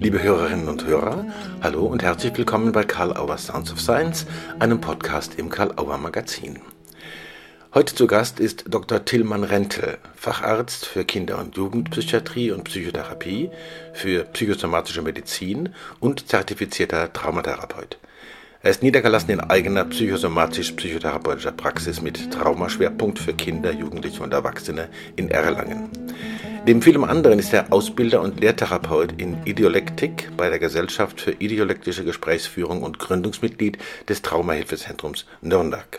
Liebe Hörerinnen und Hörer, hallo und herzlich willkommen bei Karl Auer Sounds of Science, einem Podcast im Karl Auer Magazin. Heute zu Gast ist Dr. Tillmann Rentel, Facharzt für Kinder- und Jugendpsychiatrie und Psychotherapie, für psychosomatische Medizin und zertifizierter Traumatherapeut. Er ist niedergelassen in eigener psychosomatisch-psychotherapeutischer Praxis mit Traumaschwerpunkt für Kinder, Jugendliche und Erwachsene in Erlangen. Neben vielem anderen ist er Ausbilder und Lehrtherapeut in Ideolektik bei der Gesellschaft für ideolektische Gesprächsführung und Gründungsmitglied des Traumahilfezentrums Nürnberg.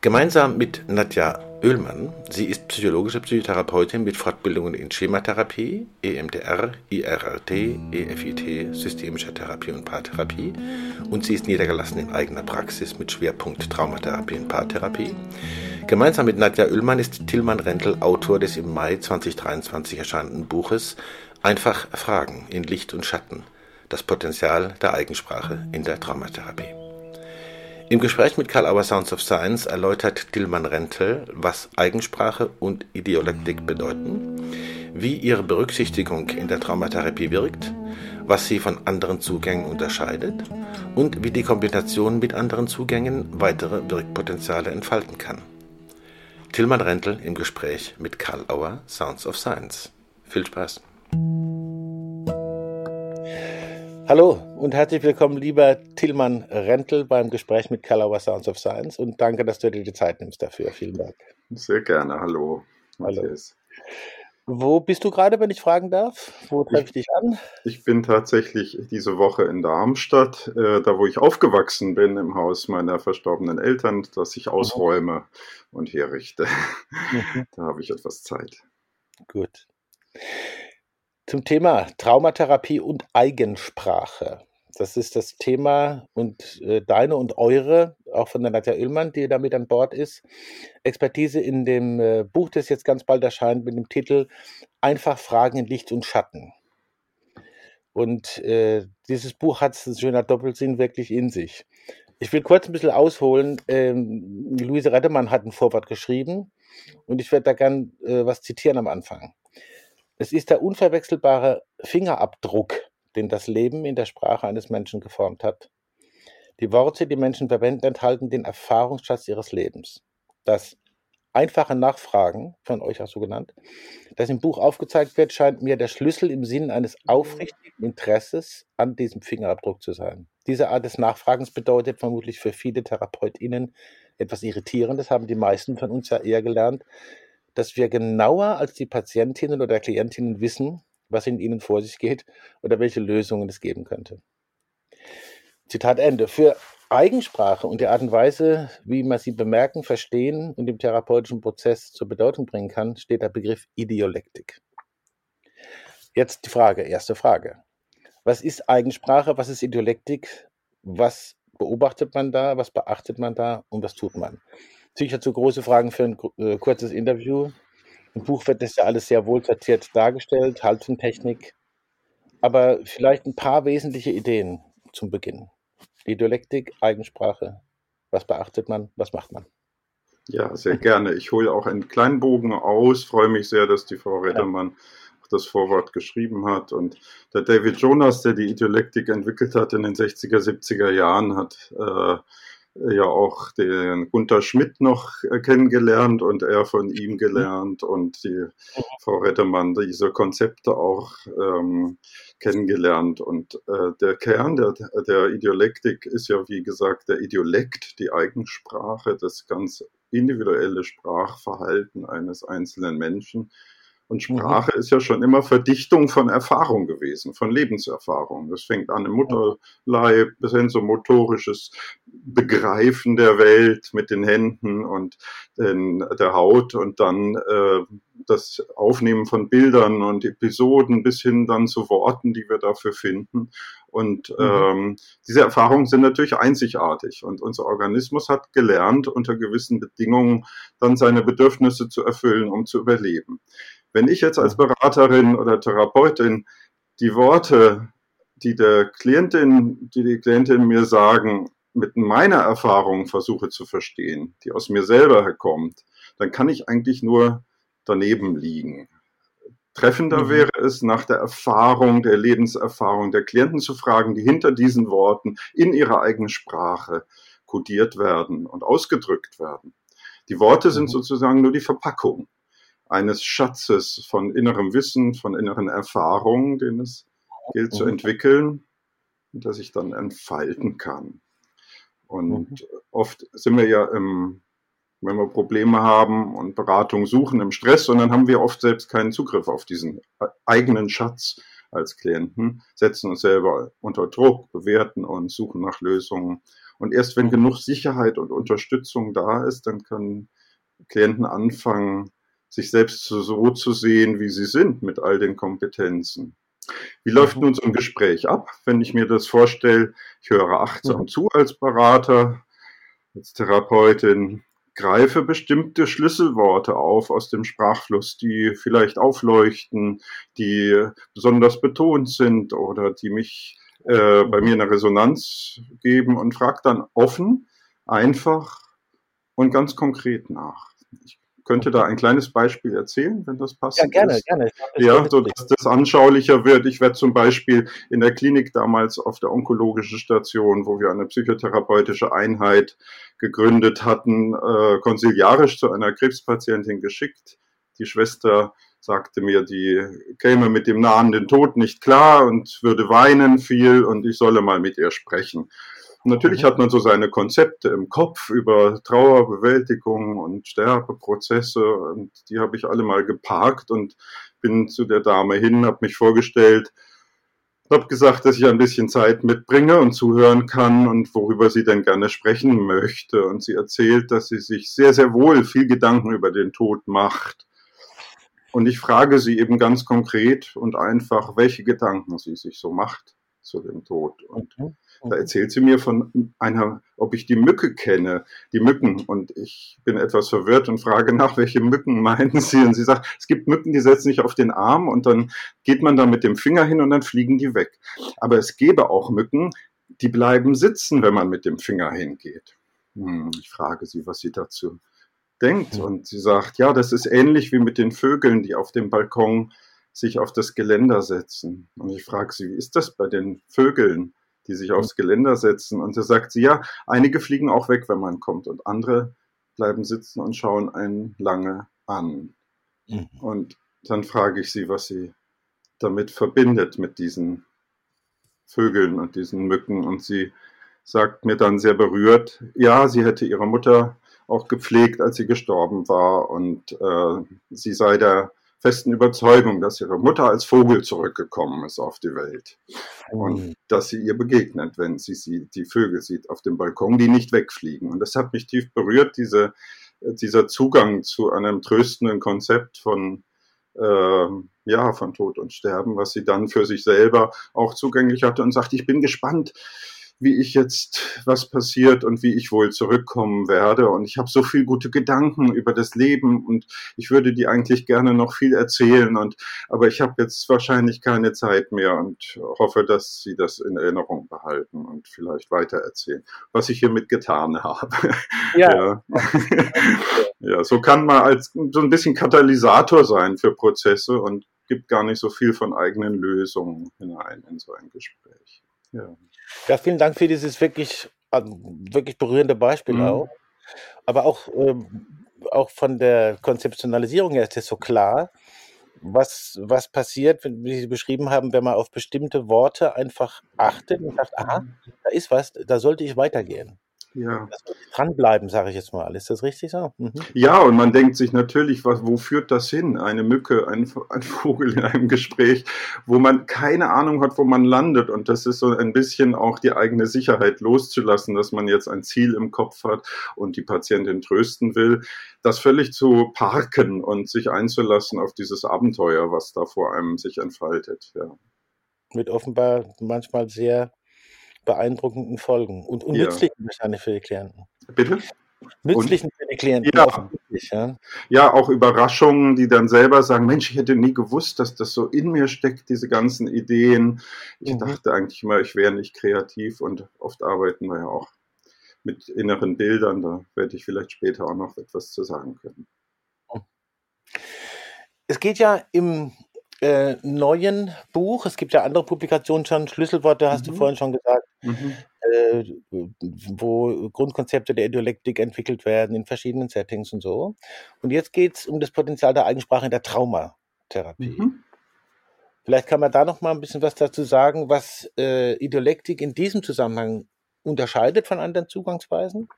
Gemeinsam mit Nadja Oehlmann, sie ist psychologische Psychotherapeutin mit Fortbildungen in Schematherapie, EMDR, IRRT, EFIT, systemischer Therapie und Paartherapie und sie ist niedergelassen in eigener Praxis mit Schwerpunkt Traumatherapie und Paartherapie. Gemeinsam mit Nadja Oehlmann ist Tillmann Rentel Autor des im Mai 2023 erscheinenden Buches Einfach Fragen in Licht und Schatten. Das Potenzial der Eigensprache in der Traumatherapie. Im Gespräch mit Karl Auer Sounds of Science erläutert Tillmann Rentel, was Eigensprache und Ideolektik bedeuten, wie ihre Berücksichtigung in der Traumatherapie wirkt, was sie von anderen Zugängen unterscheidet und wie die Kombination mit anderen Zugängen weitere Wirkpotenziale entfalten kann. Tillmann Rentel im Gespräch mit Karl Auer Sounds of Science. Viel Spaß! Hallo und herzlich willkommen, lieber Tillmann Rentel, beim Gespräch mit Kalauer Sounds of Science und danke, dass du dir die Zeit nimmst dafür. Vielen Dank. Sehr gerne. Hallo. Hallo. Wo bist du gerade, wenn ich fragen darf? Wo treffe ich dich an? Ich bin tatsächlich diese Woche in Darmstadt, äh, da wo ich aufgewachsen bin, im Haus meiner verstorbenen Eltern, das ich ausräume mhm. und herrichte. Mhm. Da habe ich etwas Zeit. Gut. Zum Thema Traumatherapie und Eigensprache. Das ist das Thema und äh, deine und eure, auch von der Nadja Oehlmann, die damit an Bord ist. Expertise in dem äh, Buch, das jetzt ganz bald erscheint, mit dem Titel Einfach Fragen in Licht und Schatten. Und äh, dieses Buch hat ein schöner Doppelsinn wirklich in sich. Ich will kurz ein bisschen ausholen. Ähm, Luise Rettemann hat ein Vorwort geschrieben und ich werde da gern äh, was zitieren am Anfang. Es ist der unverwechselbare Fingerabdruck, den das Leben in der Sprache eines Menschen geformt hat. Die Worte, die Menschen verwenden, enthalten den Erfahrungsschatz ihres Lebens. Das einfache Nachfragen, von euch auch so genannt, das im Buch aufgezeigt wird, scheint mir der Schlüssel im Sinn eines aufrichtigen Interesses an diesem Fingerabdruck zu sein. Diese Art des Nachfragens bedeutet vermutlich für viele TherapeutInnen etwas Irritierendes, haben die meisten von uns ja eher gelernt, dass wir genauer als die Patientinnen oder Klientinnen wissen, was in ihnen vor sich geht oder welche Lösungen es geben könnte. Zitat Ende. Für Eigensprache und die Art und Weise, wie man sie bemerken, verstehen und im therapeutischen Prozess zur Bedeutung bringen kann, steht der Begriff Ideolektik. Jetzt die Frage, erste Frage. Was ist Eigensprache? Was ist Ideolektik? Was beobachtet man da? Was beachtet man da? Und was tut man? Sicher zu große Fragen für ein äh, kurzes Interview. Im Buch wird das ja alles sehr wohl sortiert dargestellt, Haltungstechnik. Aber vielleicht ein paar wesentliche Ideen zum Beginn. Die Dialektik, Eigensprache. Was beachtet man? Was macht man? Ja, sehr gerne. Ich hole auch einen kleinen Bogen aus. Freue mich sehr, dass die Frau Reddermann ja. das Vorwort geschrieben hat. Und der David Jonas, der die Ideolektik entwickelt hat in den 60er, 70er Jahren, hat äh, ja auch den Gunter Schmidt noch äh, kennengelernt und er von ihm mhm. gelernt und die Frau Rettemann diese Konzepte auch ähm, kennengelernt. Und äh, der Kern der, der Ideolektik ist ja, wie gesagt, der Ideolekt, die Eigensprache, das ganz individuelle Sprachverhalten eines einzelnen Menschen. Und mhm. Sprache mhm. ist ja schon immer Verdichtung von Erfahrung gewesen, von Lebenserfahrung. Das fängt an im Mutterleib bis hin so motorisches Begreifen der Welt mit den Händen und den, der Haut und dann äh, das Aufnehmen von Bildern und Episoden bis hin dann zu Worten, die wir dafür finden. Und mhm. ähm, diese Erfahrungen sind natürlich einzigartig. Und unser Organismus hat gelernt, unter gewissen Bedingungen dann seine Bedürfnisse zu erfüllen, um zu überleben. Wenn ich jetzt als Beraterin oder Therapeutin die Worte, die der Klientin, die die Klientin mir sagen, mit meiner Erfahrung versuche zu verstehen, die aus mir selber herkommt, dann kann ich eigentlich nur daneben liegen. Treffender mhm. wäre es, nach der Erfahrung, der Lebenserfahrung der Klienten zu fragen, die hinter diesen Worten in ihrer eigenen Sprache kodiert werden und ausgedrückt werden. Die Worte sind mhm. sozusagen nur die Verpackung eines Schatzes von innerem Wissen, von inneren Erfahrungen, den es gilt zu mhm. entwickeln und das ich dann entfalten kann. Und mhm. oft sind wir ja im, wenn wir Probleme haben und Beratung suchen im Stress, und dann haben wir oft selbst keinen Zugriff auf diesen eigenen Schatz als Klienten, setzen uns selber unter Druck, bewerten uns, suchen nach Lösungen. Und erst wenn mhm. genug Sicherheit und Unterstützung da ist, dann können Klienten anfangen, sich selbst so zu sehen, wie sie sind, mit all den Kompetenzen. Wie läuft mhm. nun so ein Gespräch ab, wenn ich mir das vorstelle? Ich höre achtsam mhm. zu als Berater, als Therapeutin, greife bestimmte Schlüsselworte auf aus dem Sprachfluss, die vielleicht aufleuchten, die besonders betont sind oder die mich äh, bei mir eine Resonanz geben und frage dann offen, einfach und ganz konkret nach. Ich könnte da ein kleines Beispiel erzählen, wenn das passt. Ja, gerne, ist. gerne. Ja, so dass das anschaulicher wird. Ich werde zum Beispiel in der Klinik damals auf der onkologischen Station, wo wir eine psychotherapeutische Einheit gegründet hatten, äh, konsiliarisch zu einer Krebspatientin geschickt. Die Schwester sagte mir, die käme mit dem nahenden Tod nicht klar und würde weinen viel und ich solle mal mit ihr sprechen. Natürlich mhm. hat man so seine Konzepte im Kopf über Trauerbewältigung und Sterbeprozesse und die habe ich alle mal geparkt und bin zu der Dame hin, habe mich vorgestellt, habe gesagt, dass ich ein bisschen Zeit mitbringe und zuhören kann und worüber sie denn gerne sprechen möchte. Und sie erzählt, dass sie sich sehr, sehr wohl viel Gedanken über den Tod macht. Und ich frage sie eben ganz konkret und einfach, welche Gedanken sie sich so macht zu dem Tod. Und mhm. Da erzählt sie mir von einer, ob ich die Mücke kenne, die Mücken. Und ich bin etwas verwirrt und frage nach, welche Mücken meinen Sie? Und sie sagt, es gibt Mücken, die setzen sich auf den Arm und dann geht man da mit dem Finger hin und dann fliegen die weg. Aber es gäbe auch Mücken, die bleiben sitzen, wenn man mit dem Finger hingeht. Hm, ich frage sie, was sie dazu denkt. Und sie sagt, ja, das ist ähnlich wie mit den Vögeln, die auf dem Balkon sich auf das Geländer setzen. Und ich frage sie, wie ist das bei den Vögeln? die sich aufs Geländer setzen. Und da sagt sie, ja, einige fliegen auch weg, wenn man kommt und andere bleiben sitzen und schauen einen lange an. Mhm. Und dann frage ich sie, was sie damit verbindet, mit diesen Vögeln und diesen Mücken. Und sie sagt mir dann sehr berührt, ja, sie hätte ihre Mutter auch gepflegt, als sie gestorben war. Und äh, sie sei der festen Überzeugung, dass ihre Mutter als Vogel zurückgekommen ist auf die Welt und dass sie ihr begegnet, wenn sie, sie die Vögel sieht auf dem Balkon, die nicht wegfliegen. Und das hat mich tief berührt, diese, dieser Zugang zu einem tröstenden Konzept von äh, ja, von Tod und Sterben, was sie dann für sich selber auch zugänglich hatte und sagt, ich bin gespannt, wie ich jetzt, was passiert und wie ich wohl zurückkommen werde. Und ich habe so viel gute Gedanken über das Leben und ich würde die eigentlich gerne noch viel erzählen. Und aber ich habe jetzt wahrscheinlich keine Zeit mehr und hoffe, dass Sie das in Erinnerung behalten und vielleicht weiter erzählen, was ich hiermit getan habe. Ja. ja. ja, so kann man als so ein bisschen Katalysator sein für Prozesse und gibt gar nicht so viel von eigenen Lösungen hinein in so ein Gespräch. Ja. Ja, vielen Dank für dieses wirklich, ähm, wirklich berührende Beispiel Mhm. auch. Aber auch, ähm, auch von der Konzeptionalisierung her ist es so klar, was, was passiert, wie Sie beschrieben haben, wenn man auf bestimmte Worte einfach achtet und sagt, aha, da ist was, da sollte ich weitergehen. Ja. Dranbleiben, sage ich jetzt mal. Ist das richtig so? Mhm. Ja, und man denkt sich natürlich, was, wo führt das hin? Eine Mücke, ein, ein, Vogel in einem Gespräch, wo man keine Ahnung hat, wo man landet. Und das ist so ein bisschen auch die eigene Sicherheit loszulassen, dass man jetzt ein Ziel im Kopf hat und die Patientin trösten will. Das völlig zu parken und sich einzulassen auf dieses Abenteuer, was da vor einem sich entfaltet. Ja. Mit offenbar manchmal sehr beeindruckenden Folgen und, und ja. nützlichen wahrscheinlich für die Klienten. Bitte? Nützlichen für die Klienten. Ja. ja. ja, auch Überraschungen, die dann selber sagen, Mensch, ich hätte nie gewusst, dass das so in mir steckt, diese ganzen Ideen. Ich mhm. dachte eigentlich immer, ich wäre nicht kreativ und oft arbeiten wir ja auch mit inneren Bildern. Da werde ich vielleicht später auch noch etwas zu sagen können. Es geht ja im äh, neuen Buch, es gibt ja andere Publikationen schon, Schlüsselworte hast du Mhm. vorhin schon gesagt, Mhm. äh, wo Grundkonzepte der Dialektik entwickelt werden in verschiedenen Settings und so. Und jetzt geht es um das Potenzial der Eigensprache in der Traumatherapie. Mhm. Vielleicht kann man da noch mal ein bisschen was dazu sagen, was äh, Idiolektik in diesem Zusammenhang unterscheidet von anderen Zugangsweisen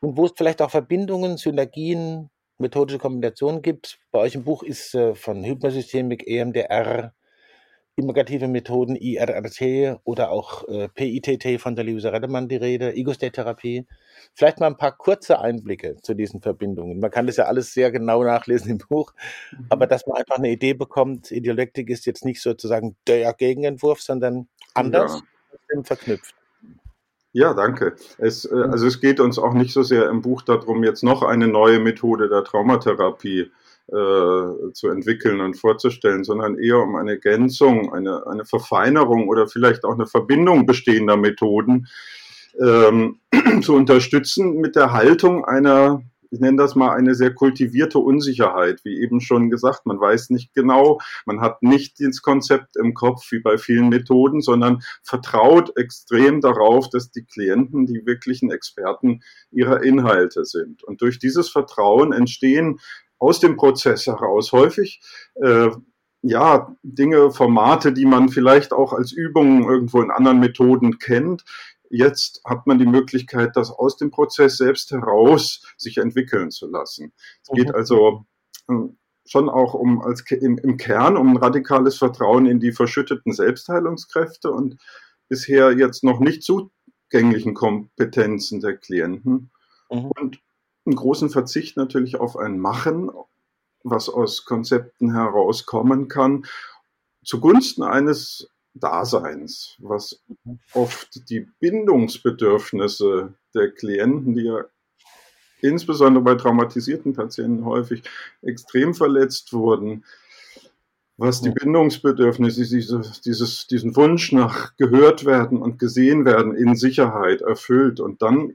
und wo es vielleicht auch Verbindungen, Synergien, methodische Kombinationen gibt. Bei euch im Buch ist äh, von Hypnosystemik, EMDR, immigrative Methoden, IRRT oder auch äh, PITT von der Luisa Redemann die Rede, Ego-State-Therapie. Vielleicht mal ein paar kurze Einblicke zu diesen Verbindungen. Man kann das ja alles sehr genau nachlesen im Buch, aber dass man einfach eine Idee bekommt, Ideolektik ist jetzt nicht sozusagen der Gegenentwurf, sondern anders Ja. verknüpft. Ja, danke. Es, äh, also es geht uns auch nicht so sehr im Buch darum, jetzt noch eine neue Methode der Traumatherapie äh, zu entwickeln und vorzustellen, sondern eher um eine Ergänzung, eine, eine Verfeinerung oder vielleicht auch eine Verbindung bestehender Methoden ähm, zu unterstützen mit der Haltung einer, ich nenne das mal eine sehr kultivierte Unsicherheit, wie eben schon gesagt, man weiß nicht genau, man hat nicht das Konzept im Kopf wie bei vielen Methoden, sondern vertraut extrem darauf, dass die Klienten die wirklichen Experten ihrer Inhalte sind. Und durch dieses Vertrauen entstehen aus dem Prozess heraus häufig äh, ja, Dinge, Formate, die man vielleicht auch als Übungen irgendwo in anderen Methoden kennt. Jetzt hat man die Möglichkeit, das aus dem Prozess selbst heraus sich entwickeln zu lassen. Es geht Mhm. also äh, schon auch um als im, im Kern um ein radikales Vertrauen in die verschütteten Selbstheilungskräfte und bisher jetzt noch nicht zugänglichen Kompetenzen der Klienten Mhm. und einen großen Verzicht natürlich auf ein Machen, was aus Konzepten herauskommen kann, zugunsten eines Daseins, was oft die Bindungsbedürfnisse der Klienten, die ja insbesondere bei traumatisierten Patienten häufig extrem verletzt wurden, was die. Bindungsbedürfnisse, diese, dieses, diesen Wunsch nach gehört werden und gesehen werden in Sicherheit erfüllt. Und dann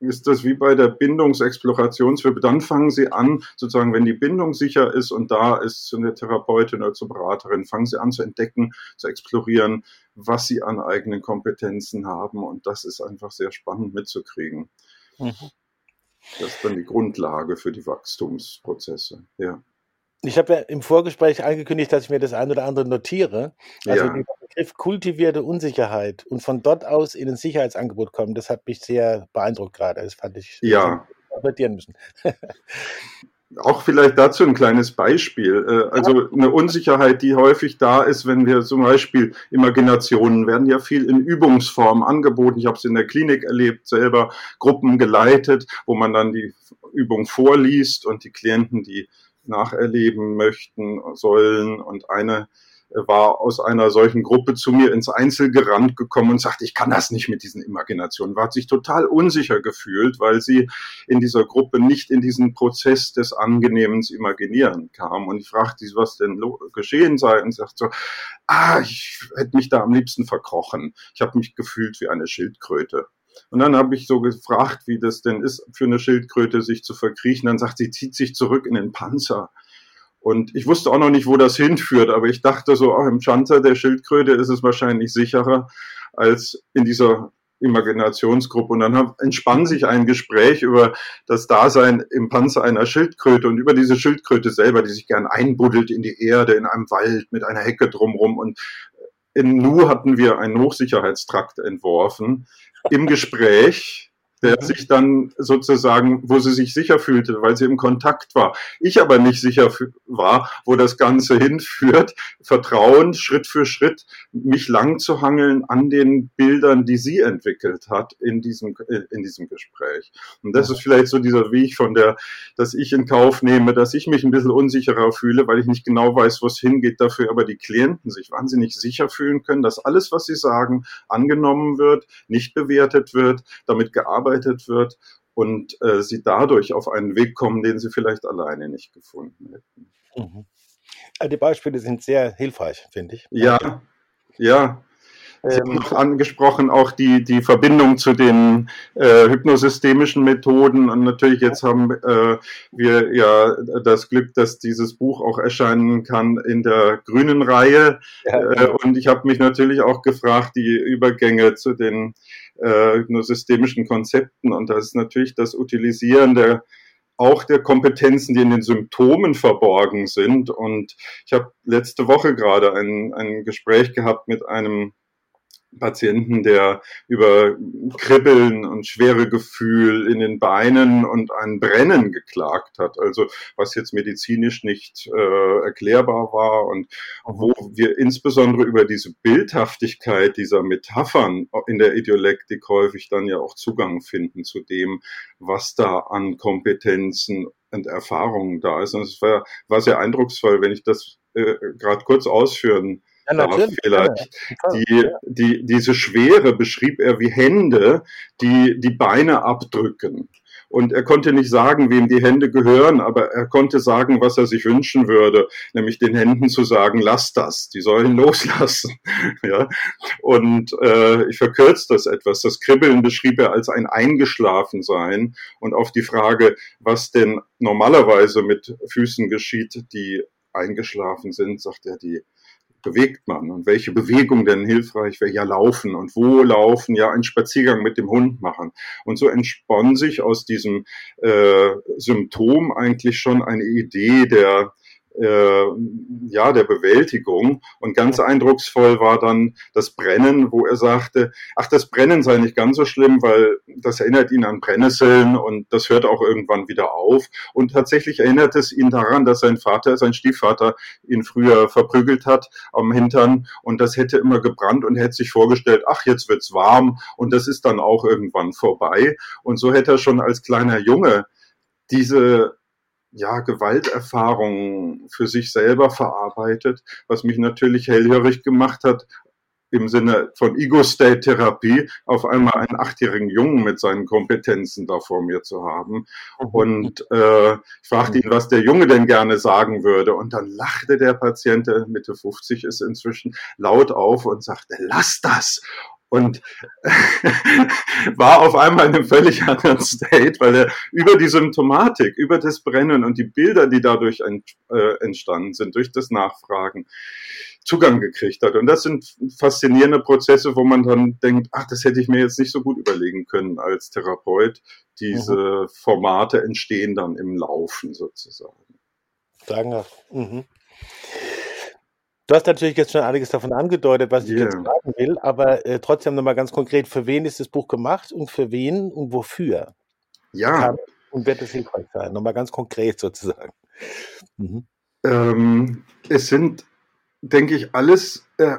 ist das wie bei der Bindungsexplorationswippe. Dann fangen sie an, sozusagen, wenn die Bindung sicher ist und da ist zu einer Therapeutin oder zur Beraterin, fangen sie an zu entdecken, zu explorieren, was sie an eigenen Kompetenzen haben. Und das ist einfach sehr spannend mitzukriegen. Mhm. Das ist dann die Grundlage für die Wachstumsprozesse. Ja. Ich habe ja im Vorgespräch angekündigt, dass ich mir das ein oder andere notiere. Also Ja. dieser Begriff kultivierte Unsicherheit und von dort aus in ein Sicherheitsangebot kommen, das hat mich sehr beeindruckt gerade. Das fand ich Ja. interpretieren müssen. Auch vielleicht dazu ein kleines Beispiel. Äh, Also eine Unsicherheit, die häufig da ist, wenn wir zum Beispiel Imaginationen werden ja viel in Übungsform angeboten. Ich habe es in der Klinik erlebt, selber Gruppen geleitet, wo man dann die Übung vorliest und die Klienten die nacherleben möchten sollen. Und eine war aus einer solchen Gruppe zu mir ins Einzel gerannt gekommen und sagte, ich kann das nicht mit diesen Imaginationen. War sich total unsicher gefühlt, weil sie in dieser Gruppe nicht in diesen Prozess des angenehmens Imaginieren kam. Und ich fragte sie, was denn geschehen sei und sagt so, ah, ich hätte mich da am liebsten verkrochen. Ich habe mich gefühlt wie eine Schildkröte. Und dann habe ich so gefragt, wie das denn ist, für eine Schildkröte sich zu verkriechen. Dann sagt sie, zieht sich zurück in den Panzer. Und ich wusste auch noch nicht, wo das hinführt, aber ich dachte so, auch im Schanzer der Schildkröte ist es wahrscheinlich sicherer als in dieser Imaginationsgruppe. Und dann entspann sich ein Gespräch über das Dasein im Panzer einer Schildkröte und über diese Schildkröte selber, die sich gern einbuddelt in die Erde, in einem Wald mit einer Hecke drumrum. Und in Nu hatten wir einen Hochsicherheitstrakt entworfen im Gespräch der sich dann sozusagen, wo sie sich sicher fühlte, weil sie im Kontakt war. Ich aber nicht sicher war, wo das Ganze hinführt. Vertrauen, Schritt für Schritt, mich lang zu hangeln an den Bildern, die sie entwickelt hat in diesem, in diesem Gespräch. Und das ist vielleicht so dieser Weg von der, dass ich in Kauf nehme, dass ich mich ein bisschen unsicherer fühle, weil ich nicht genau weiß, wo es hingeht, dafür aber die Klienten sich wahnsinnig sicher fühlen können, dass alles, was sie sagen, angenommen wird, nicht bewertet wird, damit gearbeitet wird und äh, sie dadurch auf einen Weg kommen, den sie vielleicht alleine nicht gefunden hätten. Mhm. Also die Beispiele sind sehr hilfreich, finde ich. Ja, ja. Sie haben noch angesprochen auch die, die Verbindung zu den äh, hypnosystemischen Methoden und natürlich jetzt haben äh, wir ja das Glück, dass dieses Buch auch erscheinen kann in der grünen Reihe ja. äh, und ich habe mich natürlich auch gefragt, die Übergänge zu den äh, hypnosystemischen Konzepten und das ist natürlich das Utilisieren der auch der Kompetenzen, die in den Symptomen verborgen sind. Und ich habe letzte Woche gerade ein, ein Gespräch gehabt mit einem Patienten, der über Kribbeln und schwere Gefühl in den Beinen und ein Brennen geklagt hat. Also was jetzt medizinisch nicht äh, erklärbar war und wo wir insbesondere über diese Bildhaftigkeit dieser Metaphern in der Idiolektik häufig dann ja auch Zugang finden zu dem, was da an Kompetenzen und Erfahrungen da ist. Und es war, war sehr eindrucksvoll, wenn ich das äh, gerade kurz ausführen natürlich. vielleicht. Die, die, diese Schwere beschrieb er wie Hände, die die Beine abdrücken. Und er konnte nicht sagen, wem die Hände gehören, aber er konnte sagen, was er sich wünschen würde, nämlich den Händen zu sagen, lass das, die sollen loslassen. ja? Und äh, ich verkürze das etwas. Das Kribbeln beschrieb er als ein Eingeschlafensein. Und auf die Frage, was denn normalerweise mit Füßen geschieht, die eingeschlafen sind, sagt er, die bewegt man und welche Bewegung denn hilfreich wäre? Ja, laufen und wo laufen? Ja, einen Spaziergang mit dem Hund machen. Und so entspann sich aus diesem äh, Symptom eigentlich schon eine Idee der äh, ja, der Bewältigung. Und ganz eindrucksvoll war dann das Brennen, wo er sagte, ach, das Brennen sei nicht ganz so schlimm, weil das erinnert ihn an Brennnesseln und das hört auch irgendwann wieder auf. Und tatsächlich erinnert es ihn daran, dass sein Vater, sein Stiefvater, ihn früher verprügelt hat am Hintern und das hätte immer gebrannt und hätte sich vorgestellt, ach, jetzt wird's warm und das ist dann auch irgendwann vorbei. Und so hätte er schon als kleiner Junge diese ja, Gewalterfahrungen für sich selber verarbeitet, was mich natürlich hellhörig gemacht hat, im Sinne von Ego-State-Therapie auf einmal einen achtjährigen Jungen mit seinen Kompetenzen da vor mir zu haben. Mhm. Und äh, ich fragte ihn, was der Junge denn gerne sagen würde. Und dann lachte der Patient, der Mitte 50 ist inzwischen, laut auf und sagte, lass das und war auf einmal in einem völlig anderen State, weil er über die Symptomatik, über das Brennen und die Bilder, die dadurch ent, äh, entstanden sind, durch das Nachfragen, Zugang gekriegt hat. Und das sind faszinierende Prozesse, wo man dann denkt, ach, das hätte ich mir jetzt nicht so gut überlegen können als Therapeut. Diese mhm. Formate entstehen dann im Laufen sozusagen. Danke. Mhm. Du hast natürlich jetzt schon einiges davon angedeutet, was ich yeah. jetzt fragen will, aber äh, trotzdem nochmal ganz konkret, für wen ist das Buch gemacht und für wen und wofür? Ja. Und wird es hilfreich sein? Nochmal ganz konkret sozusagen. Mhm. Ähm, es sind, denke ich, alles, äh,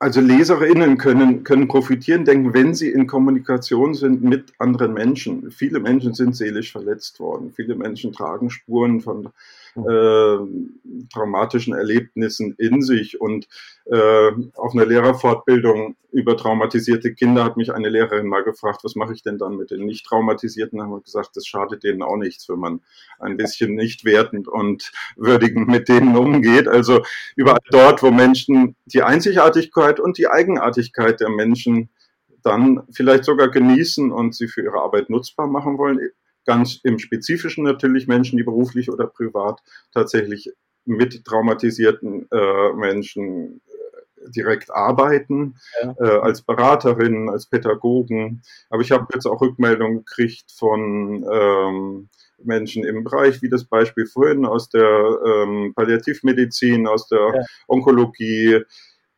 also Leserinnen können, können profitieren, denken, wenn sie in Kommunikation sind mit anderen Menschen. Viele Menschen sind seelisch verletzt worden. Viele Menschen tragen Spuren von äh, traumatischen Erlebnissen in sich. Und äh, auf einer Lehrerfortbildung über traumatisierte Kinder hat mich eine Lehrerin mal gefragt, was mache ich denn dann mit den nicht traumatisierten? Da haben wir gesagt, das schadet denen auch nichts, wenn man ein bisschen nicht wertend und würdigend mit denen umgeht. Also überall dort, wo Menschen die Einzigartigkeit und die Eigenartigkeit der Menschen dann vielleicht sogar genießen und sie für ihre Arbeit nutzbar machen wollen, ganz im Spezifischen natürlich Menschen, die beruflich oder privat tatsächlich mit traumatisierten äh, Menschen äh, direkt arbeiten, ja. äh, als Beraterinnen, als Pädagogen. Aber ich habe jetzt auch Rückmeldungen gekriegt von ähm, Menschen im Bereich, wie das Beispiel vorhin aus der ähm, Palliativmedizin, aus der ja. Onkologie,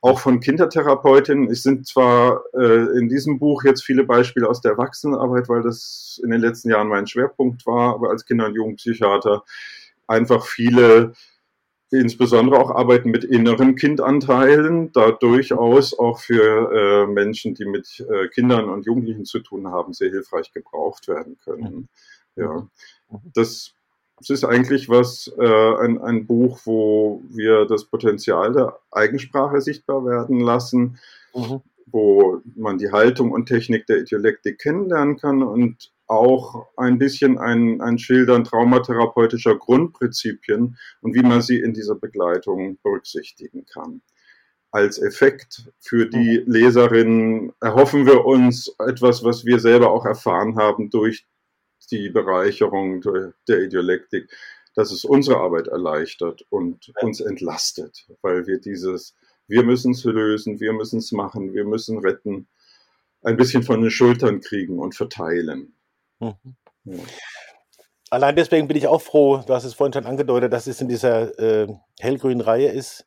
auch von Kindertherapeutinnen. Es sind zwar äh, in diesem Buch jetzt viele Beispiele aus der Erwachsenenarbeit, weil das in den letzten Jahren mein Schwerpunkt war, aber als Kinder- und Jugendpsychiater einfach viele, insbesondere auch Arbeiten mit inneren Kindanteilen, da durchaus auch für äh, Menschen, die mit äh, Kindern und Jugendlichen zu tun haben, sehr hilfreich gebraucht werden können. Ja, das es ist eigentlich was, äh, ein, ein Buch, wo wir das Potenzial der Eigensprache sichtbar werden lassen, mhm. wo man die Haltung und Technik der Idiolektik kennenlernen kann und auch ein bisschen ein, ein Schildern traumatherapeutischer Grundprinzipien und wie man sie in dieser Begleitung berücksichtigen kann. als Effekt für die mhm. Leserinnen erhoffen wir uns etwas, was wir selber auch erfahren haben durch die Bereicherung der Idiolektik, dass es unsere Arbeit erleichtert und uns entlastet, weil wir dieses, wir müssen es lösen, wir müssen es machen, wir müssen retten, ein bisschen von den Schultern kriegen und verteilen. Mhm. Ja. Allein deswegen bin ich auch froh, du hast es vorhin schon angedeutet, dass es in dieser äh, hellgrünen Reihe ist,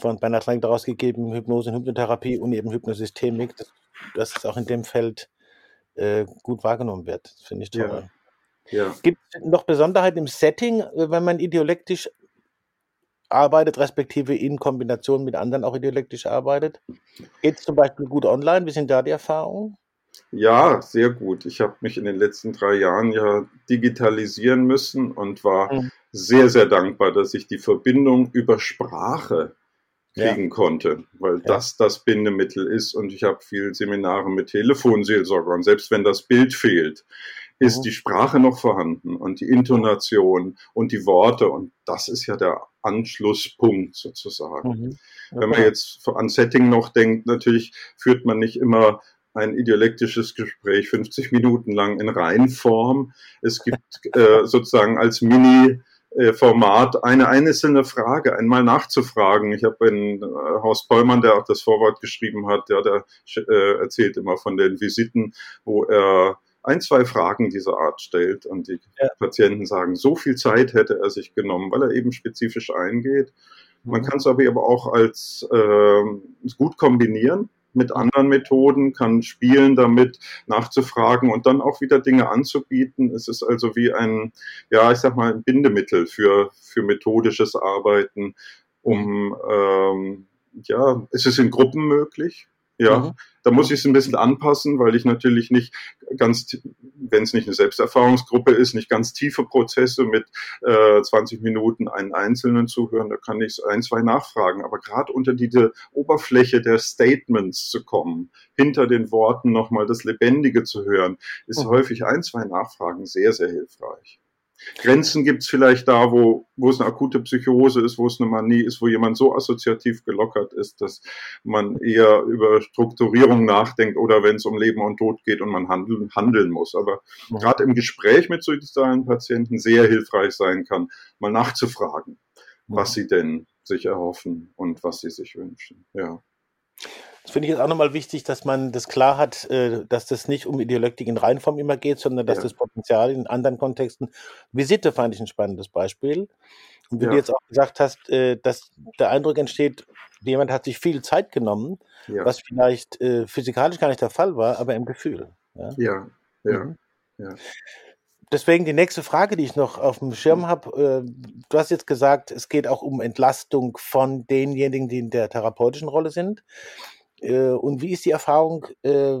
von Bernhard Lang daraus gegeben, Hypnose und Hypnotherapie und eben Hypnosystemik, dass, dass es auch in dem Feld äh, gut wahrgenommen wird. Das finde ich toll. Ja. Ja. Gibt es noch Besonderheiten im Setting, äh, wenn man ideolektisch arbeitet, respektive in Kombination mit anderen auch ideolektisch arbeitet? Geht es zum Beispiel gut online? Wie sind da die Erfahrungen? Ja, sehr gut. Ich habe mich in den letzten drei Jahren ja digitalisieren müssen und war mhm. sehr, sehr dankbar, dass ich die Verbindung über Sprache kriegen ja. konnte, weil ja. das das Bindemittel ist und ich habe viel Seminare mit Telefonseelsorgern. Selbst wenn das Bild fehlt, ist mhm. die Sprache noch vorhanden und die Intonation und die Worte und das ist ja der Anschlusspunkt sozusagen. Mhm. Okay. Wenn man jetzt an Setting noch denkt, natürlich führt man nicht immer ein ideolektisches Gespräch 50 Minuten lang in Reihenform. Es gibt äh, sozusagen als Mini Format eine einzelne Frage einmal nachzufragen. Ich habe in äh, Horst Pollmann, der auch das Vorwort geschrieben hat, der, der äh, erzählt immer von den Visiten, wo er ein, zwei Fragen dieser Art stellt und die ja. Patienten sagen, so viel Zeit hätte er sich genommen, weil er eben spezifisch eingeht. Man mhm. kann es aber auch als äh, gut kombinieren mit anderen Methoden, kann spielen damit, nachzufragen und dann auch wieder Dinge anzubieten. Es ist also wie ein, ja, ich sag mal, ein Bindemittel für, für methodisches Arbeiten, um, ähm, ja, es ist in Gruppen möglich. Ja, mhm. da muss ich es ein bisschen anpassen, weil ich natürlich nicht ganz, wenn es nicht eine Selbsterfahrungsgruppe ist, nicht ganz tiefe Prozesse mit äh, 20 Minuten einen Einzelnen zuhören, da kann ich ein, zwei nachfragen. Aber gerade unter diese Oberfläche der Statements zu kommen, hinter den Worten nochmal das Lebendige zu hören, ist mhm. häufig ein, zwei Nachfragen sehr, sehr hilfreich. Grenzen gibt es vielleicht da, wo, wo es eine akute Psychose ist, wo es eine Manie ist, wo jemand so assoziativ gelockert ist, dass man eher über Strukturierung nachdenkt oder wenn es um Leben und Tod geht und man handeln, handeln muss. Aber mhm. gerade im Gespräch mit suizidalen Patienten sehr hilfreich sein kann, mal nachzufragen, mhm. was sie denn sich erhoffen und was sie sich wünschen. Ja. Das finde ich jetzt auch nochmal wichtig, dass man das klar hat, äh, dass das nicht um Ideolektik in Reinform immer geht, sondern dass ja. das Potenzial in anderen Kontexten. Visite fand ich ein spannendes Beispiel. Und wie ja. du jetzt auch gesagt hast, äh, dass der Eindruck entsteht, jemand hat sich viel Zeit genommen, ja. was vielleicht äh, physikalisch gar nicht der Fall war, aber im Gefühl. Ja, ja. ja. Mhm. ja. Deswegen die nächste Frage, die ich noch auf dem Schirm habe. Du hast jetzt gesagt, es geht auch um Entlastung von denjenigen, die in der therapeutischen Rolle sind. Äh, und wie ist die Erfahrung äh,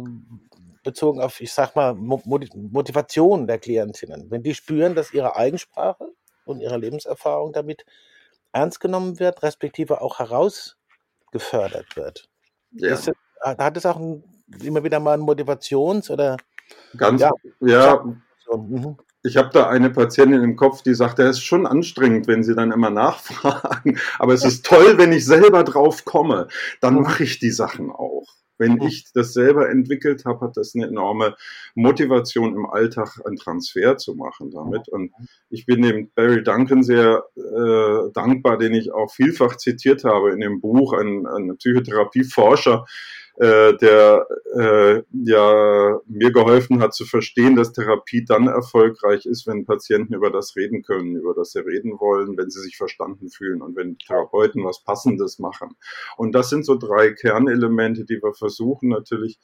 bezogen auf, ich sag mal, Motivation der Klientinnen? Wenn die spüren, dass ihre Eigensprache und ihre Lebenserfahrung damit ernst genommen wird, respektive auch herausgefördert wird. Ja. Es, hat es auch ein, immer wieder mal ein Motivations- oder Ganz, ja, ja mhm. Ich habe da eine Patientin im Kopf, die sagt, es ist schon anstrengend, wenn sie dann immer nachfragen, aber es ist toll, wenn ich selber drauf komme, dann mache ich die Sachen auch. Wenn ich das selber entwickelt habe, hat das eine enorme Motivation im Alltag, einen Transfer zu machen damit. Und ich bin dem Barry Duncan sehr äh, dankbar, den ich auch vielfach zitiert habe in dem Buch, ein, ein Psychotherapieforscher, äh, der äh, ja mir geholfen hat zu verstehen, dass Therapie dann erfolgreich ist, wenn Patienten über das reden können, über das sie reden wollen, wenn sie sich verstanden fühlen und wenn Therapeuten was Passendes machen. Und das sind so drei Kernelemente, die wir versuchen natürlich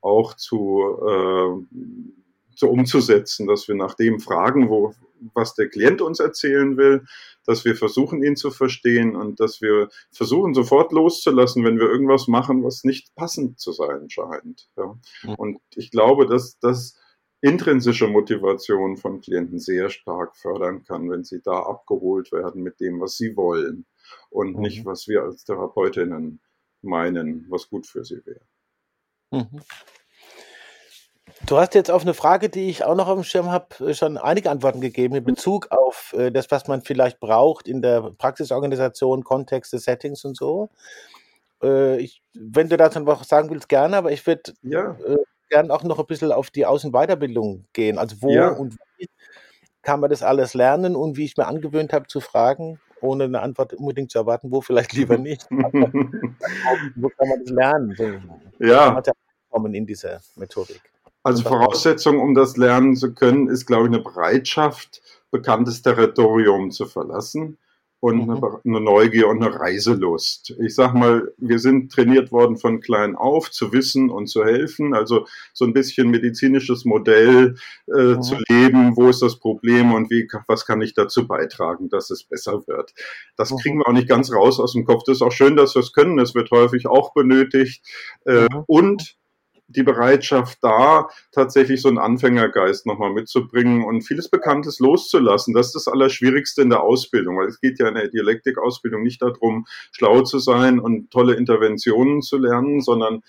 auch zu, äh, zu umzusetzen, dass wir nach dem fragen, wo, was der Klient uns erzählen will, dass wir versuchen, ihn zu verstehen und dass wir versuchen, sofort loszulassen, wenn wir irgendwas machen, was nicht passend zu sein scheint. Ja. Mhm. Und ich glaube, dass das intrinsische Motivation von Klienten sehr stark fördern kann, wenn sie da abgeholt werden mit dem, was sie wollen und mhm. nicht, was wir als Therapeutinnen meinen, was gut für sie wäre. Mhm. Du hast jetzt auf eine Frage, die ich auch noch auf dem Schirm habe, schon einige Antworten gegeben in Bezug auf äh, das, was man vielleicht braucht in der Praxisorganisation, Kontexte, Settings und so. Äh, ich, wenn du dazu noch sagen willst, gerne, aber ich würde Ja, äh, gern auch noch ein bisschen auf die Aus- und Weiterbildung gehen. Also wo ja. und wie kann man das alles lernen und wie ich mir angewöhnt habe zu fragen, ohne eine Antwort unbedingt zu erwarten, wo vielleicht lieber nicht. Aber wo kann man das lernen? So, kann Ja, kommen in diese Methodik. Also Voraussetzung, um das lernen zu können, ist, glaube ich, eine Bereitschaft, bekanntes Territorium zu verlassen und eine, Mhm. Eine Neugier und eine Reiselust. Ich sag mal, wir sind trainiert worden von klein auf zu wissen und zu helfen, also so ein bisschen medizinisches Modell äh, zu Mhm. leben, wo ist das Problem und wie, was kann ich dazu beitragen, dass es besser wird. Das Mhm. kriegen wir auch nicht ganz raus aus dem Kopf. Das ist auch schön, dass wir es können. Es wird häufig auch benötigt. Äh, Mhm. und die Bereitschaft da, tatsächlich so einen Anfängergeist nochmal mitzubringen und vieles Bekanntes loszulassen. Das ist das Allerschwierigste in der Ausbildung, weil es geht ja in der Dialektikausbildung nicht darum, schlau zu sein und tolle Interventionen zu lernen, sondern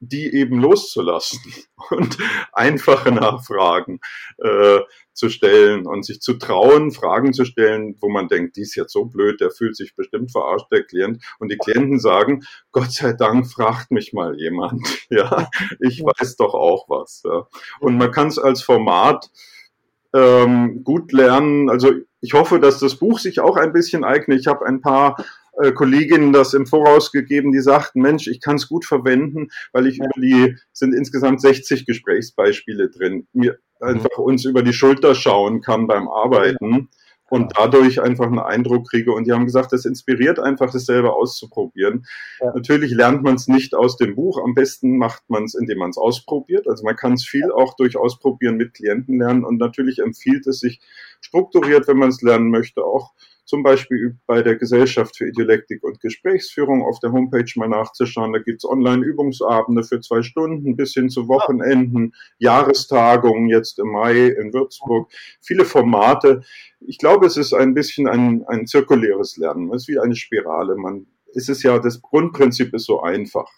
die eben loszulassen und einfache Nachfragen äh, zu stellen und sich zu trauen, Fragen zu stellen, wo man denkt, die ist jetzt so blöd, der fühlt sich bestimmt verarscht, der Klient. Und die Klienten sagen, Gott sei Dank fragt mich mal jemand. Ja, ich weiß doch auch was. Ja. Und man kann es als Format ähm, gut lernen. Also ich hoffe, dass das Buch sich auch ein bisschen eignet. Ich habe ein paar äh, Kolleginnen das im Voraus gegeben, die sagten, Mensch, ich kann es gut verwenden, weil ich Ja. über die, sind insgesamt 60 Gesprächsbeispiele drin, mir einfach uns über die Schulter schauen kann beim Arbeiten und dadurch einfach einen Eindruck kriege. Und die haben gesagt, das inspiriert einfach, das selber auszuprobieren. Ja. Natürlich lernt man es nicht aus dem Buch. Am besten macht man es, indem man es ausprobiert. Also man kann es viel auch durch Ausprobieren mit Klienten lernen. Und natürlich empfiehlt es sich strukturiert, wenn man es lernen möchte, auch zum Beispiel bei der Gesellschaft für Idiolektik und Gesprächsführung auf der Homepage mal nachzuschauen. Da gibt's Online-Übungsabende für zwei Stunden bis hin zu Wochenenden, Jahrestagungen jetzt im Mai in Würzburg, viele Formate. Ich glaube, es ist ein bisschen ein, ein zirkuläres Lernen. Es ist wie eine Spirale. Man, es ist ja, das Grundprinzip ist so einfach,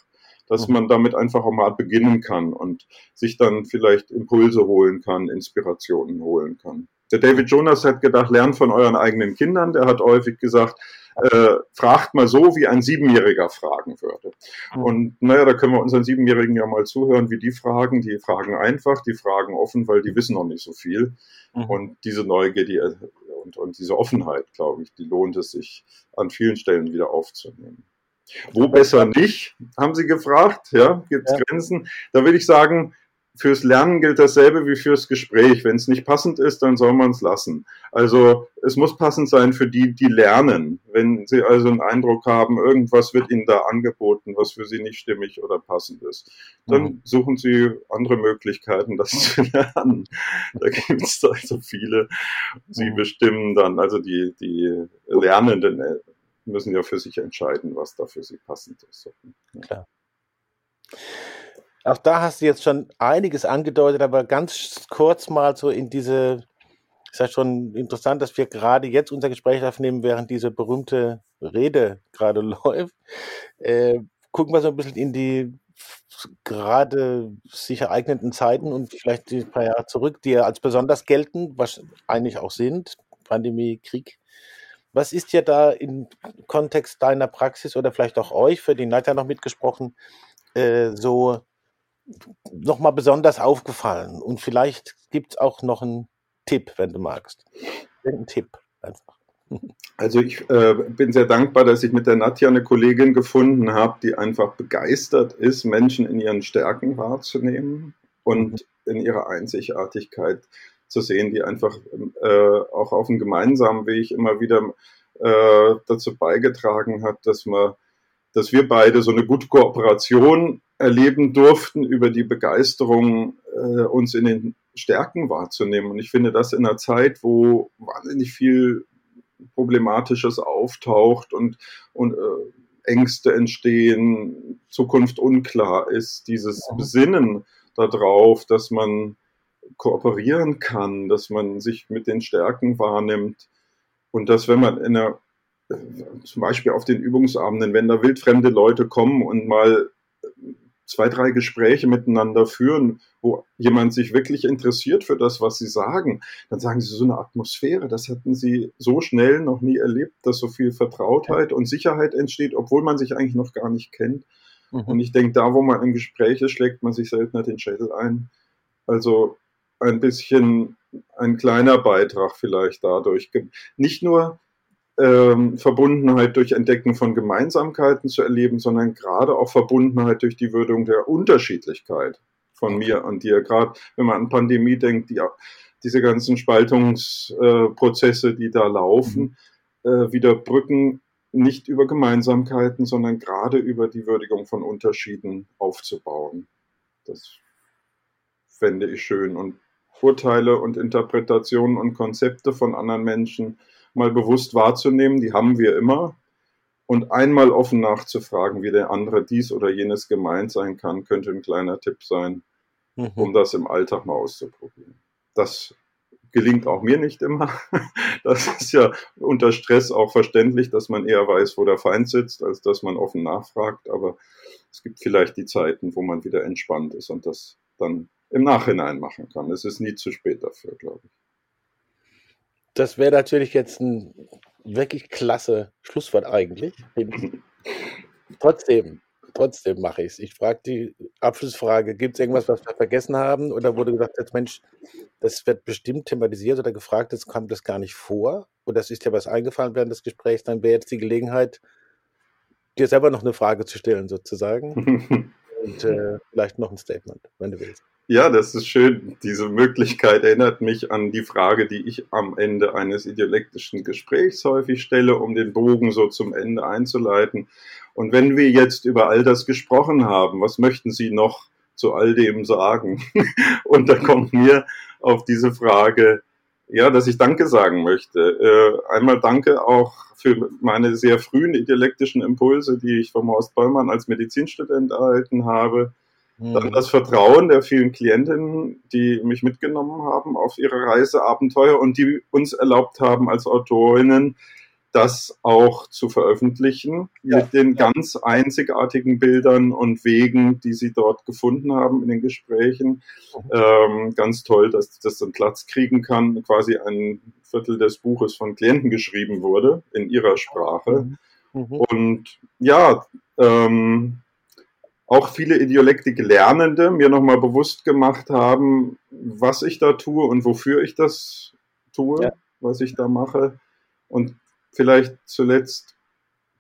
dass man damit einfach auch mal beginnen kann und sich dann vielleicht Impulse holen kann, Inspirationen holen kann. Der David Jonas hat gedacht, lernt von euren eigenen Kindern. Der hat häufig gesagt, äh, fragt mal so, wie ein Siebenjähriger fragen würde. Mhm. Und naja, da können wir unseren Siebenjährigen ja mal zuhören, wie die fragen. Die fragen einfach, die fragen offen, weil die wissen noch nicht so viel. Mhm. Und diese Neugier die, und, und diese Offenheit, glaube ich, die lohnt es sich an vielen Stellen wieder aufzunehmen. Wo besser nicht, haben Sie gefragt. Ja, gibt es Ja. Grenzen? Da würde ich sagen, fürs Lernen gilt dasselbe wie fürs Gespräch. Wenn es nicht passend ist, dann soll man es lassen. Also es muss passend sein für die, die lernen. Wenn Sie also einen Eindruck haben, irgendwas wird Ihnen da angeboten, was für Sie nicht stimmig oder passend ist, dann Mhm. suchen Sie andere Möglichkeiten, das zu lernen. Da gibt es also viele. Sie Mhm. bestimmen dann, also die, die Lernenden äh, müssen ja für sich entscheiden, was da für sie passend ist. Klar. Auch da hast du jetzt schon einiges angedeutet, aber ganz kurz mal so in diese, ist ja schon interessant, dass wir gerade jetzt unser Gespräch aufnehmen, während diese berühmte Rede gerade läuft. Äh, gucken wir so ein bisschen in die gerade sich ereigneten Zeiten und vielleicht ein paar Jahre zurück, die ja als besonders gelten, was eigentlich auch sind, Pandemie, Krieg. Was ist dir da im Kontext deiner Praxis oder vielleicht auch euch, für den Nadja noch mitgesprochen, äh, so nochmal besonders aufgefallen? Und vielleicht gibt es auch noch einen Tipp, wenn du magst. Ein Tipp einfach. Also ich äh, bin sehr dankbar, dass ich mit der Nadja eine Kollegin gefunden habe, die einfach begeistert ist, Menschen in ihren Stärken wahrzunehmen und in ihrer Einzigartigkeit zu sehen, die einfach äh, auch auf einem gemeinsamen Weg immer wieder äh, dazu beigetragen hat, dass wir, dass wir beide so eine gute Kooperation erleben durften über die Begeisterung, äh, uns in den Stärken wahrzunehmen. Und ich finde das in einer Zeit, wo wahnsinnig viel Problematisches auftaucht und, und äh, Ängste entstehen, Zukunft unklar ist, dieses Besinnen darauf, dass man kooperieren kann, dass man sich mit den Stärken wahrnimmt und dass wenn man in einer, zum Beispiel auf den Übungsabenden, wenn da wildfremde Leute kommen und mal zwei, drei Gespräche miteinander führen, wo jemand sich wirklich interessiert für das, was sie sagen, dann sagen sie so eine Atmosphäre, das hatten sie so schnell noch nie erlebt, dass so viel Vertrautheit und Sicherheit entsteht, obwohl man sich eigentlich noch gar nicht kennt. Mhm. Und ich denke, da, wo man im Gespräch ist, schlägt man sich seltener den Schädel ein. Also ein bisschen ein kleiner Beitrag vielleicht dadurch. Nicht nur ähm, Verbundenheit durch Entdecken von Gemeinsamkeiten zu erleben, sondern gerade auch Verbundenheit durch die Würdigung der Unterschiedlichkeit von okay. mir und dir. Gerade wenn man an Pandemie denkt, die, diese ganzen Spaltungsprozesse, äh, die da laufen, mhm. äh, wieder Brücken nicht über Gemeinsamkeiten, sondern gerade über die Würdigung von Unterschieden aufzubauen. Das fände ich schön. Und Urteile und Interpretationen und Konzepte von anderen Menschen mal bewusst wahrzunehmen, die haben wir immer. Und einmal offen nachzufragen, wie der andere dies oder jenes gemeint sein kann, könnte ein kleiner Tipp sein, mhm. um das im Alltag mal auszuprobieren. Das gelingt auch mir nicht immer. Das ist ja unter Stress auch verständlich, dass man eher weiß, wo der Feind sitzt, als dass man offen nachfragt. Aber es gibt vielleicht die Zeiten, wo man wieder entspannt ist und das dann im Nachhinein machen kann. Es ist nie zu spät dafür, glaube ich. Das wäre natürlich jetzt ein wirklich klasse Schlusswort eigentlich. trotzdem, trotzdem mache ich es. Ich frage die Abschlussfrage, gibt es irgendwas, was wir vergessen haben? Oder wurde gesagt, jetzt Mensch, das wird bestimmt thematisiert oder gefragt, jetzt kommt das gar nicht vor. Oder es ist dir was eingefallen während des Gesprächs, dann wäre jetzt die Gelegenheit, dir selber noch eine Frage zu stellen sozusagen. Und äh, vielleicht noch ein Statement, wenn du willst. Ja, das ist schön. Diese Möglichkeit erinnert mich an die Frage, die ich am Ende eines ideolektischen Gesprächs häufig stelle, um den Bogen so zum Ende einzuleiten. Und wenn wir jetzt über all das gesprochen haben, was möchten Sie noch zu all dem sagen? Und da kommt mir auf diese Frage, ja, dass ich Danke sagen möchte. Äh, einmal Danke auch für meine sehr frühen idealektischen Impulse, die ich vom Horst Bollmann als Medizinstudent erhalten habe dann mhm. das Vertrauen der vielen Klientinnen, die mich mitgenommen haben auf ihre Reiseabenteuer und die uns erlaubt haben, als Autorinnen das auch zu veröffentlichen ja, mit den ja. ganz einzigartigen Bildern und Wegen, die sie dort gefunden haben in den Gesprächen. Mhm. Ähm, ganz toll, dass das einen Platz kriegen kann. Quasi ein Viertel des Buches von Klienten geschrieben wurde in ihrer Sprache. Mhm. mhm. Und ja, ähm, auch viele Idiolektik-Lernende mir nochmal bewusst gemacht haben, was ich da tue und wofür ich das tue, ja. was ich da mache. Und vielleicht zuletzt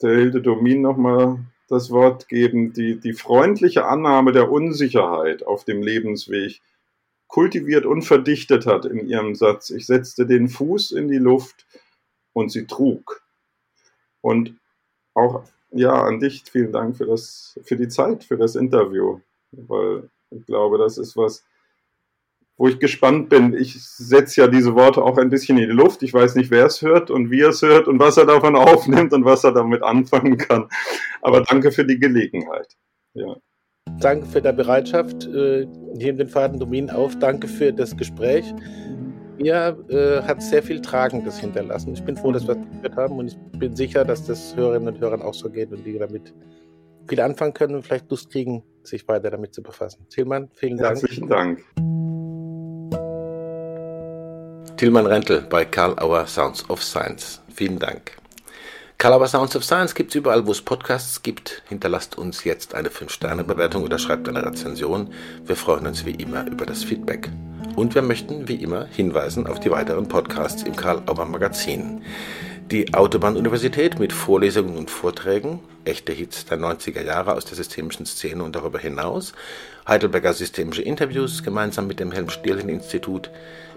der Hilde Domin nochmal das Wort geben, die, die freundliche Annahme der Unsicherheit auf dem Lebensweg kultiviert und verdichtet hat in ihrem Satz. Ich setzte den Fuß in die Luft und sie trug. Und auch ja, an dich vielen Dank für, das, für die Zeit, für das Interview, weil ich glaube, das ist was, wo ich gespannt bin. Ich setze ja diese Worte auch ein bisschen in die Luft. Ich weiß nicht, wer es hört und wie er es hört und was er davon aufnimmt und was er damit anfangen kann. Aber danke für die Gelegenheit. Ja. Danke für deine Bereitschaft. Äh, Heben den Faden Domin auf. Danke für das Gespräch mir äh, hat sehr viel Tragendes hinterlassen. Ich bin froh, dass wir das gehört haben und ich bin sicher, dass das Hörerinnen und Hörern auch so geht und die damit viel anfangen können und vielleicht Lust kriegen, sich weiter damit zu befassen. Tillmann, vielen Dank. Herzlichen Dank. Tillmann Rentel bei Karl Auer Sounds of Science. Vielen Dank. Karl Auer Sounds of Science gibt es überall, wo es Podcasts gibt. Hinterlasst uns jetzt eine 5-Sterne-Bewertung oder schreibt eine Rezension. Wir freuen uns wie immer über das Feedback. Und wir möchten wie immer hinweisen auf die weiteren Podcasts im Karl Auer Magazin. Die Autobahn-Universität mit Vorlesungen und Vorträgen, echte Hits der 90er Jahre aus der systemischen Szene und darüber hinaus, Heidelberger systemische Interviews gemeinsam mit dem Helm-Stierlin-Institut,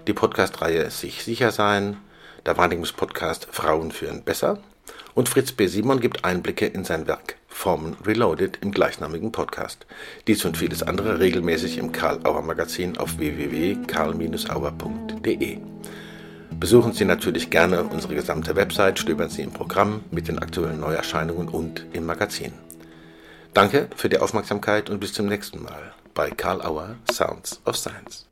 die Podcast-Reihe Sich sicher sein, der Wahrnehmungspodcast Frauen führen besser und Fritz B. Simon gibt Einblicke in sein Werk Formen Reloaded im gleichnamigen Podcast. Dies und vieles andere regelmäßig im Karl Auer Magazin auf www.karl-auer.de. Besuchen Sie natürlich gerne unsere gesamte Website, stöbern Sie im Programm mit den aktuellen Neuerscheinungen und im Magazin. Danke für die Aufmerksamkeit und bis zum nächsten Mal bei Karl Auer Sounds of Science.